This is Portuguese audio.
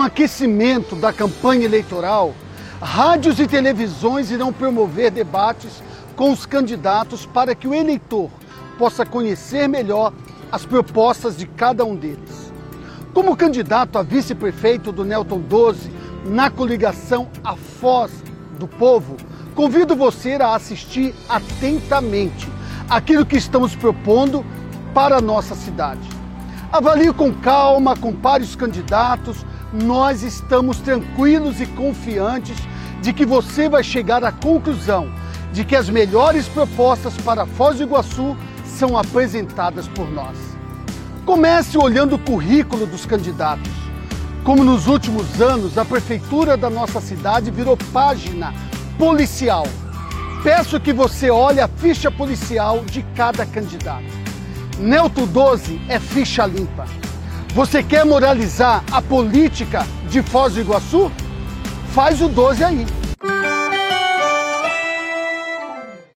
aquecimento da campanha eleitoral, rádios e televisões irão promover debates com os candidatos para que o eleitor possa conhecer melhor as propostas de cada um deles. Como candidato a vice-prefeito do Nelton 12 na coligação A Foz do Povo, convido você a assistir atentamente aquilo que estamos propondo para a nossa cidade. Avalie com calma, compare os candidatos, nós estamos tranquilos e confiantes de que você vai chegar à conclusão de que as melhores propostas para Foz do Iguaçu são apresentadas por nós. Comece olhando o currículo dos candidatos. Como nos últimos anos, a prefeitura da nossa cidade virou página policial. Peço que você olhe a ficha policial de cada candidato. Nelto 12 é ficha limpa. Você quer moralizar a política de Foz do Iguaçu? Faz o 12 aí.